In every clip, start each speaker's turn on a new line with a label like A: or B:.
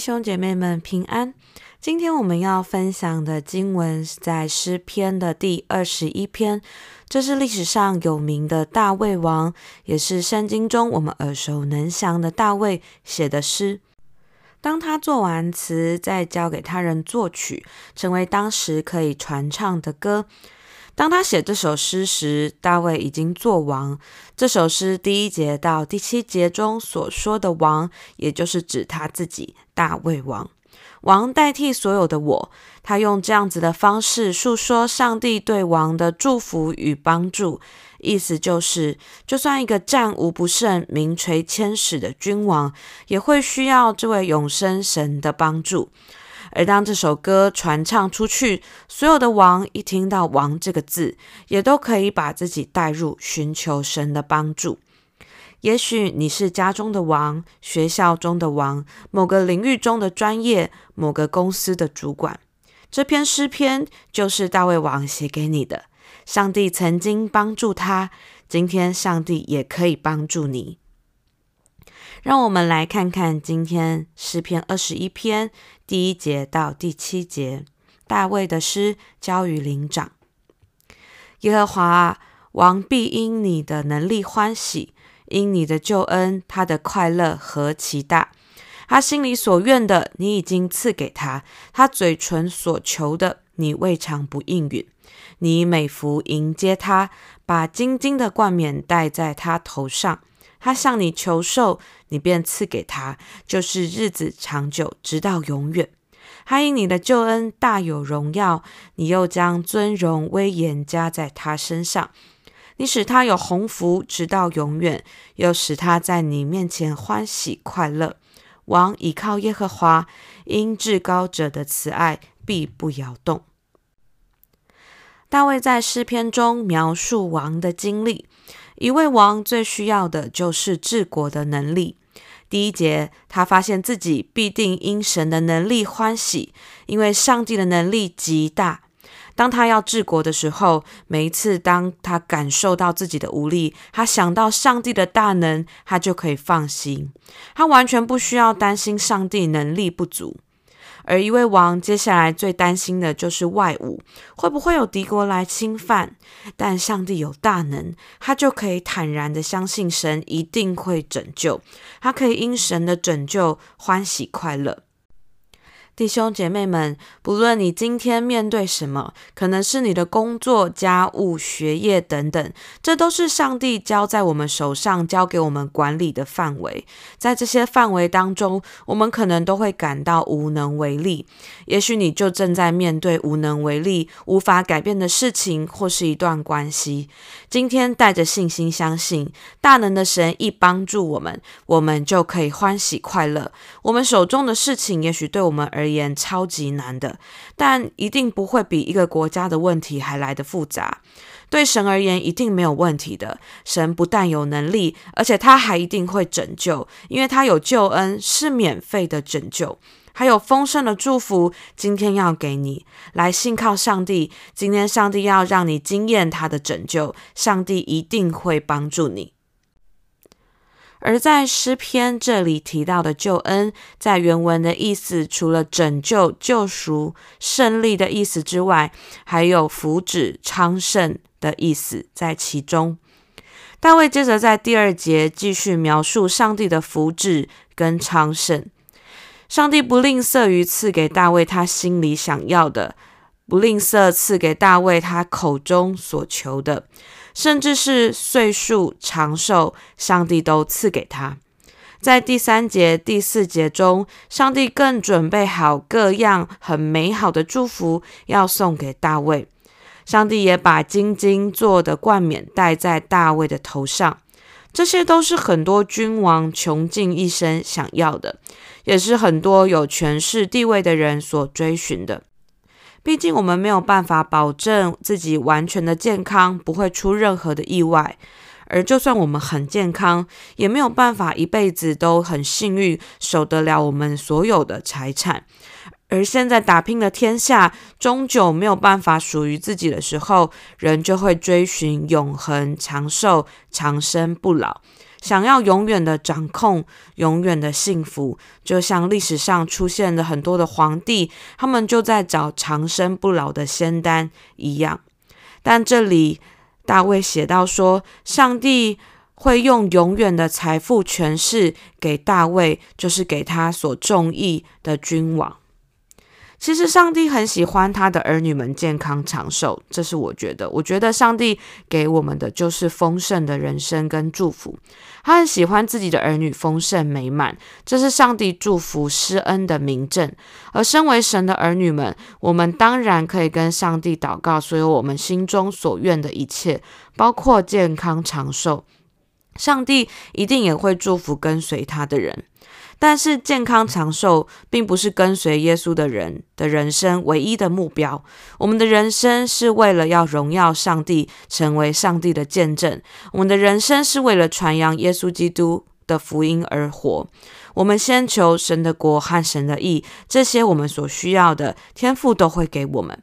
A: 兄姐妹们平安。今天我们要分享的经文是在诗篇的第二十一篇，这是历史上有名的大卫王，也是圣经中我们耳熟能详的大卫写的诗。当他作完词，再交给他人作曲，成为当时可以传唱的歌。当他写这首诗时，大卫已经作王。这首诗第一节到第七节中所说的王，也就是指他自己，大卫王。王代替所有的我，他用这样子的方式述说上帝对王的祝福与帮助。意思就是，就算一个战无不胜、名垂千史的君王，也会需要这位永生神的帮助。而当这首歌传唱出去，所有的王一听到“王”这个字，也都可以把自己带入寻求神的帮助。也许你是家中的王，学校中的王，某个领域中的专业，某个公司的主管。这篇诗篇就是大卫王写给你的。上帝曾经帮助他，今天上帝也可以帮助你。让我们来看看今天诗篇二十一篇第一节到第七节，大卫的诗交与灵长。耶和华啊，王必因你的能力欢喜，因你的救恩，他的快乐何其大！他心里所愿的，你已经赐给他；他嘴唇所求的，你未尝不应允。你以美福迎接他，把金金的冠冕戴在他头上。他向你求寿，你便赐给他，就是日子长久，直到永远。他因你的救恩大有荣耀，你又将尊荣威严加在他身上。你使他有鸿福，直到永远，又使他在你面前欢喜快乐。王倚靠耶和华，因至高者的慈爱必不摇动。大卫在诗篇中描述王的经历。一位王最需要的就是治国的能力。第一节，他发现自己必定因神的能力欢喜，因为上帝的能力极大。当他要治国的时候，每一次当他感受到自己的无力，他想到上帝的大能，他就可以放心。他完全不需要担心上帝能力不足。而一位王接下来最担心的就是外侮，会不会有敌国来侵犯？但上帝有大能，他就可以坦然的相信神一定会拯救，他可以因神的拯救欢喜快乐。弟兄姐妹们，不论你今天面对什么，可能是你的工作、家务、学业等等，这都是上帝交在我们手上、交给我们管理的范围。在这些范围当中，我们可能都会感到无能为力。也许你就正在面对无能为力、无法改变的事情，或是一段关系。今天带着信心，相信大能的神一帮助我们，我们就可以欢喜快乐。我们手中的事情，也许对我们而言言超级难的，但一定不会比一个国家的问题还来得复杂。对神而言，一定没有问题的。神不但有能力，而且他还一定会拯救，因为他有救恩，是免费的拯救，还有丰盛的祝福。今天要给你来信靠上帝，今天上帝要让你经验他的拯救，上帝一定会帮助你。而在诗篇这里提到的救恩，在原文的意思，除了拯救、救赎、胜利的意思之外，还有福祉、昌盛的意思在其中。大卫接着在第二节继续描述上帝的福祉跟昌盛。上帝不吝啬于赐给大卫他心里想要的，不吝啬赐给大卫他口中所求的。甚至是岁数长寿，上帝都赐给他。在第三节、第四节中，上帝更准备好各样很美好的祝福要送给大卫。上帝也把金金做的冠冕戴在大卫的头上。这些都是很多君王穷尽一生想要的，也是很多有权势地位的人所追寻的。毕竟我们没有办法保证自己完全的健康，不会出任何的意外。而就算我们很健康，也没有办法一辈子都很幸运，守得了我们所有的财产。而现在打拼的天下，终究没有办法属于自己的时候，人就会追寻永恒、长寿、长生不老。想要永远的掌控，永远的幸福，就像历史上出现了很多的皇帝，他们就在找长生不老的仙丹一样。但这里大卫写到说，上帝会用永远的财富权势给大卫，就是给他所中意的君王。其实上帝很喜欢他的儿女们健康长寿，这是我觉得。我觉得上帝给我们的就是丰盛的人生跟祝福。他很喜欢自己的儿女丰盛美满，这是上帝祝福施恩的明证。而身为神的儿女们，我们当然可以跟上帝祷告，所有我们心中所愿的一切，包括健康长寿，上帝一定也会祝福跟随他的人。但是健康长寿并不是跟随耶稣的人的人生唯一的目标。我们的人生是为了要荣耀上帝，成为上帝的见证。我们的人生是为了传扬耶稣基督的福音而活。我们先求神的国和神的义，这些我们所需要的，天父都会给我们。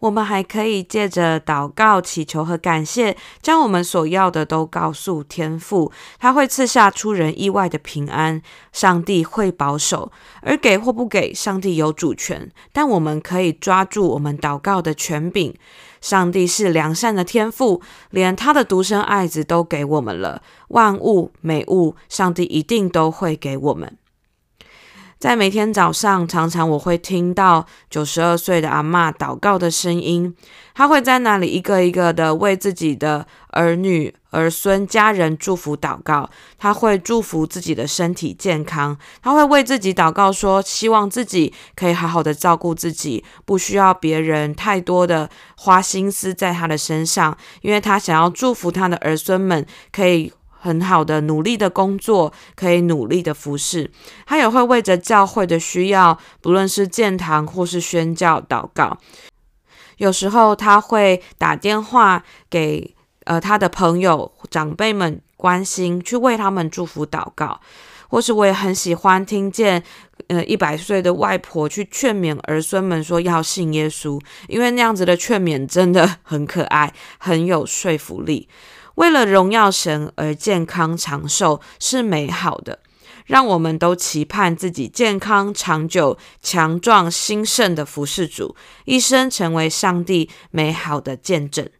A: 我们还可以借着祷告、祈求和感谢，将我们所要的都告诉天父，他会赐下出人意外的平安。上帝会保守，而给或不给，上帝有主权。但我们可以抓住我们祷告的权柄。上帝是良善的天父，连他的独生爱子都给我们了，万物美物，上帝一定都会给我们。在每天早上，常常我会听到九十二岁的阿嬷祷告的声音。她会在那里一个一个的为自己的儿女、儿孙、家人祝福祷告。她会祝福自己的身体健康。她会为自己祷告说，希望自己可以好好的照顾自己，不需要别人太多的花心思在她的身上，因为她想要祝福她的儿孙们可以。很好的努力的工作，可以努力的服侍。他也会为着教会的需要，不论是建堂或是宣教祷告。有时候他会打电话给呃他的朋友长辈们关心，去为他们祝福祷告。或是我也很喜欢听见呃一百岁的外婆去劝勉儿孙们说要信耶稣，因为那样子的劝勉真的很可爱，很有说服力。为了荣耀神而健康长寿是美好的，让我们都期盼自己健康长久、强壮兴盛的服侍主，一生成为上帝美好的见证。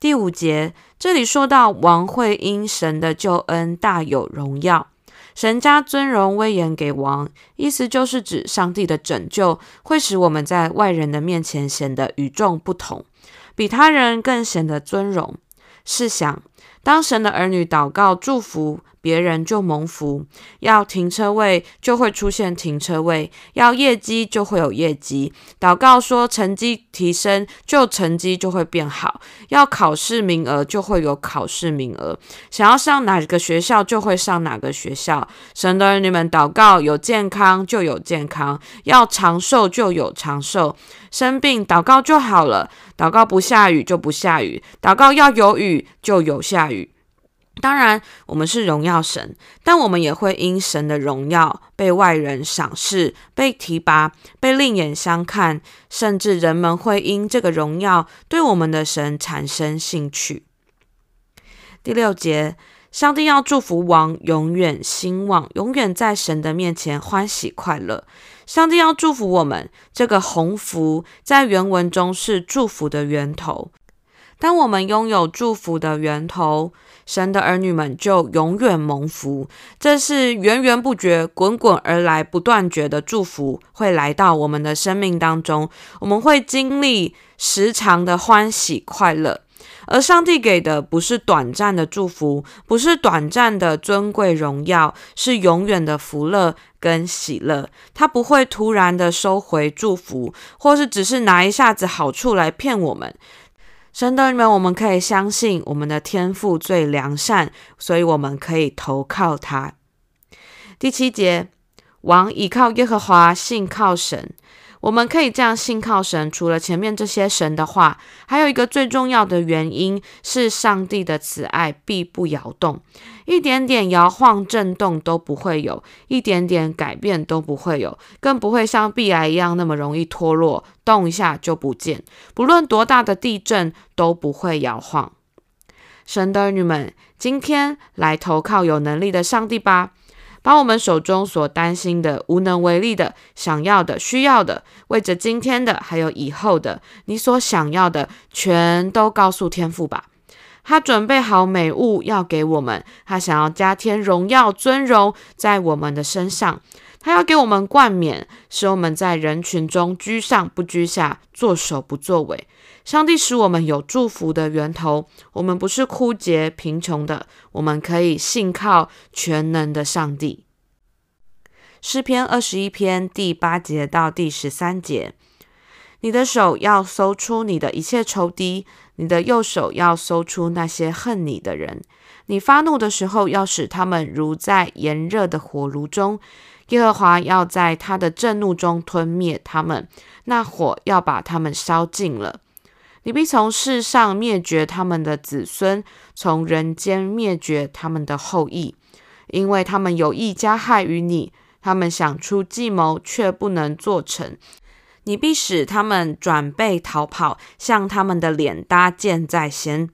A: 第五节，这里说到王会因神的救恩大有荣耀，神加尊荣威严给王，意思就是指上帝的拯救会使我们在外人的面前显得与众不同，比他人更显得尊荣。是想，当神的儿女祷告祝福，别人就蒙福；要停车位，就会出现停车位；要业绩，就会有业绩。祷告说成绩提升，就成绩就会变好；要考试名额，就会有考试名额。想要上哪个学校，就会上哪个学校。神的儿女们祷告，有健康就有健康；要长寿就有长寿。生病祷告就好了，祷告不下雨就不下雨，祷告要有雨就有下雨。当然，我们是荣耀神，但我们也会因神的荣耀被外人赏识、被提拔、被另眼相看，甚至人们会因这个荣耀对我们的神产生兴趣。第六节，上帝要祝福王永远兴旺，永远在神的面前欢喜快乐。上帝要祝福我们，这个鸿福在原文中是祝福的源头。当我们拥有祝福的源头，神的儿女们就永远蒙福。这是源源不绝、滚滚而来、不断绝的祝福会来到我们的生命当中。我们会经历时常的欢喜快乐，而上帝给的不是短暂的祝福，不是短暂的尊贵荣耀，是永远的福乐跟喜乐。他不会突然的收回祝福，或是只是拿一下子好处来骗我们。神的儿女们，我们可以相信我们的天赋最良善，所以我们可以投靠他。第七节，王倚靠耶和华，信靠神。我们可以这样信靠神，除了前面这些神的话，还有一个最重要的原因是上帝的慈爱必不摇动，一点点摇晃震动都不会有，一点点改变都不会有，更不会像壁癌一样那么容易脱落，动一下就不见。不论多大的地震都不会摇晃。神的儿女们，今天来投靠有能力的上帝吧，把我们手中所担心的、无能为力的、想要的、需要的，为着今天的还有以后的，你所想要的，全都告诉天父吧。他准备好美物要给我们，他想要加添荣耀尊荣在我们的身上，他要给我们冠冕，使我们在人群中居上不居下，作首不作尾。上帝使我们有祝福的源头，我们不是枯竭贫穷的，我们可以信靠全能的上帝。诗篇二十一篇第八节到第十三节。你的手要搜出你的一切仇敌，你的右手要搜出那些恨你的人。你发怒的时候，要使他们如在炎热的火炉中。耶和华要在他的震怒中吞灭他们，那火要把他们烧尽了。你必从世上灭绝他们的子孙，从人间灭绝他们的后裔，因为他们有意加害于你，他们想出计谋，却不能做成。你必使他们转背逃跑，向他们的脸搭箭在先。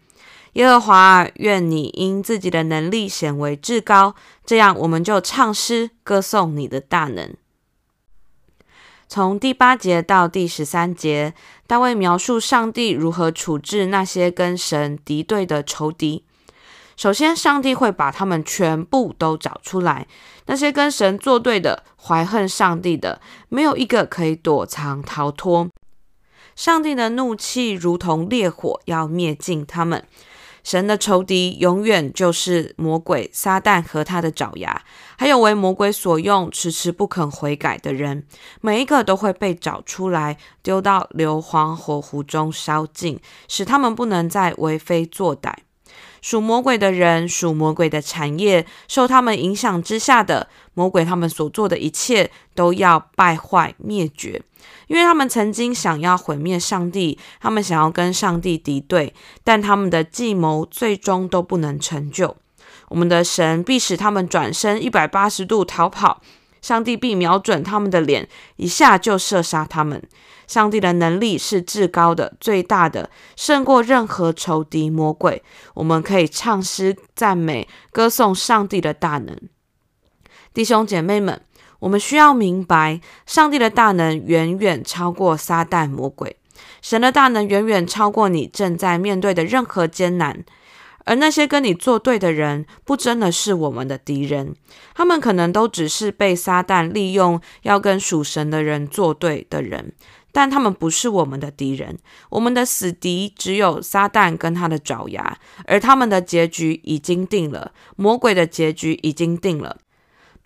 A: 耶和华，愿你因自己的能力显为至高，这样我们就唱诗歌颂你的大能。从第八节到第十三节，大卫描述上帝如何处置那些跟神敌对的仇敌。首先，上帝会把他们全部都找出来。那些跟神作对的、怀恨上帝的，没有一个可以躲藏逃脱。上帝的怒气如同烈火，要灭尽他们。神的仇敌永远就是魔鬼撒旦和他的爪牙，还有为魔鬼所用、迟迟不肯悔改的人，每一个都会被找出来，丢到硫磺火湖中烧尽，使他们不能再为非作歹。属魔鬼的人，属魔鬼的产业，受他们影响之下的魔鬼，他们所做的一切都要败坏灭绝，因为他们曾经想要毁灭上帝，他们想要跟上帝敌对，但他们的计谋最终都不能成就。我们的神必使他们转身一百八十度逃跑。上帝必瞄准他们的脸，一下就射杀他们。上帝的能力是至高的、最大的，胜过任何仇敌魔鬼。我们可以唱诗赞美、歌颂上帝的大能。弟兄姐妹们，我们需要明白，上帝的大能远远超过撒旦魔鬼，神的大能远远超过你正在面对的任何艰难。而那些跟你作对的人，不真的是我们的敌人，他们可能都只是被撒旦利用，要跟属神的人作对的人，但他们不是我们的敌人。我们的死敌只有撒旦跟他的爪牙，而他们的结局已经定了，魔鬼的结局已经定了。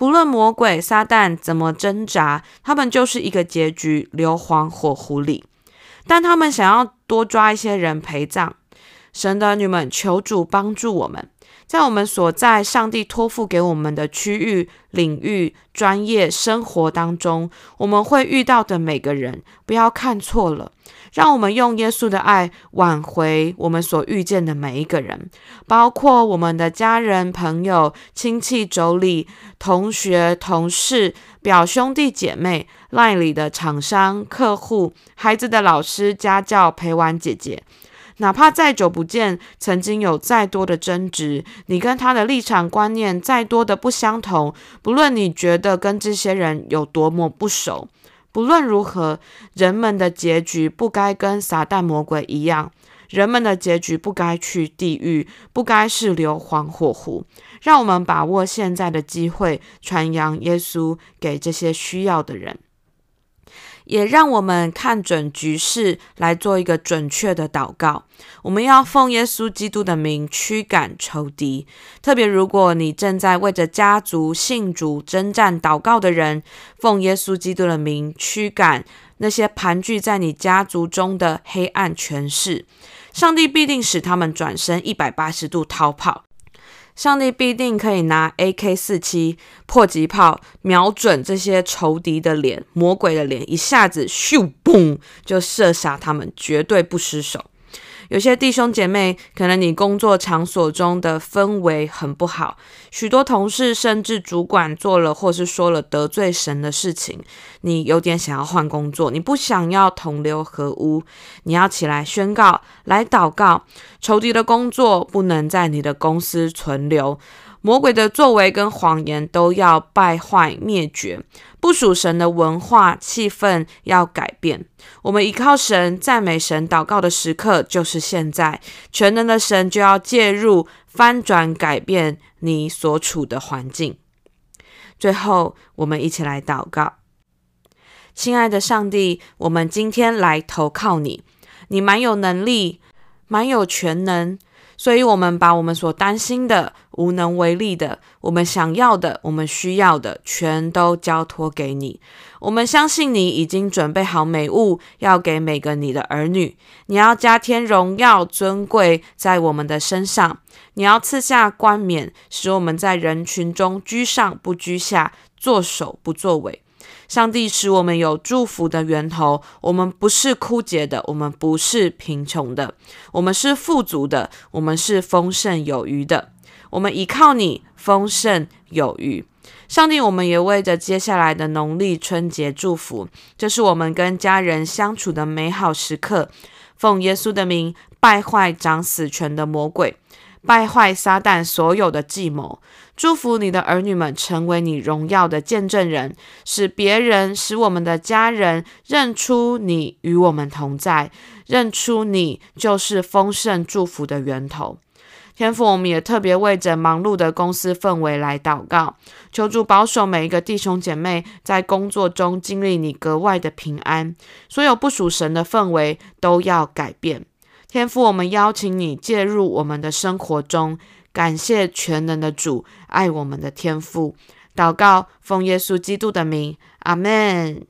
A: 不论魔鬼撒旦怎么挣扎，他们就是一个结局，硫磺火狐里。但他们想要多抓一些人陪葬。神的儿女们，求主帮助我们，在我们所在上帝托付给我们的区域、领域、专业生活当中，我们会遇到的每个人，不要看错了。让我们用耶稣的爱挽回我们所遇见的每一个人，包括我们的家人、朋友、亲戚、妯娌、同学、同事、表兄弟姐妹、LINE 里的厂商、客户、孩子的老师、家教、陪玩姐姐。哪怕再久不见，曾经有再多的争执，你跟他的立场观念再多的不相同，不论你觉得跟这些人有多么不熟，不论如何，人们的结局不该跟撒旦魔鬼一样，人们的结局不该去地狱，不该是硫磺火湖。让我们把握现在的机会，传扬耶稣给这些需要的人。也让我们看准局势，来做一个准确的祷告。我们要奉耶稣基督的名驱赶仇敌。特别如果你正在为着家族信主征战祷告的人，奉耶稣基督的名驱赶那些盘踞在你家族中的黑暗权势，上帝必定使他们转身一百八十度逃跑。上帝必定可以拿 AK 四七迫击炮瞄准这些仇敌的脸、魔鬼的脸，一下子咻嘣就射杀他们，绝对不失手。有些弟兄姐妹，可能你工作场所中的氛围很不好，许多同事甚至主管做了或是说了得罪神的事情，你有点想要换工作，你不想要同流合污，你要起来宣告，来祷告，仇敌的工作不能在你的公司存留。魔鬼的作为跟谎言都要败坏灭绝，不属神的文化气氛要改变。我们依靠神、赞美神、祷告的时刻就是现在。全能的神就要介入，翻转改变你所处的环境。最后，我们一起来祷告：亲爱的上帝，我们今天来投靠你，你蛮有能力，蛮有全能。所以，我们把我们所担心的、无能为力的、我们想要的、我们需要的，全都交托给你。我们相信你已经准备好美物，要给每个你的儿女。你要加添荣耀、尊贵在我们的身上。你要赐下冠冕，使我们在人群中居上不居下，作首不作尾。上帝使我们有祝福的源头，我们不是枯竭的，我们不是贫穷的，我们是富足的，我们是丰盛有余的。我们依靠你，丰盛有余。上帝，我们也为着接下来的农历春节祝福，这是我们跟家人相处的美好时刻。奉耶稣的名，败坏掌死权的魔鬼。败坏撒旦所有的计谋，祝福你的儿女们成为你荣耀的见证人，使别人、使我们的家人认出你与我们同在，认出你就是丰盛祝福的源头。天父，我们也特别为着忙碌的公司氛围来祷告，求主保守每一个弟兄姐妹在工作中经历你格外的平安，所有不属神的氛围都要改变。天父，我们邀请你介入我们的生活中，感谢全能的主，爱我们的天父。祷告，奉耶稣基督的名，阿门。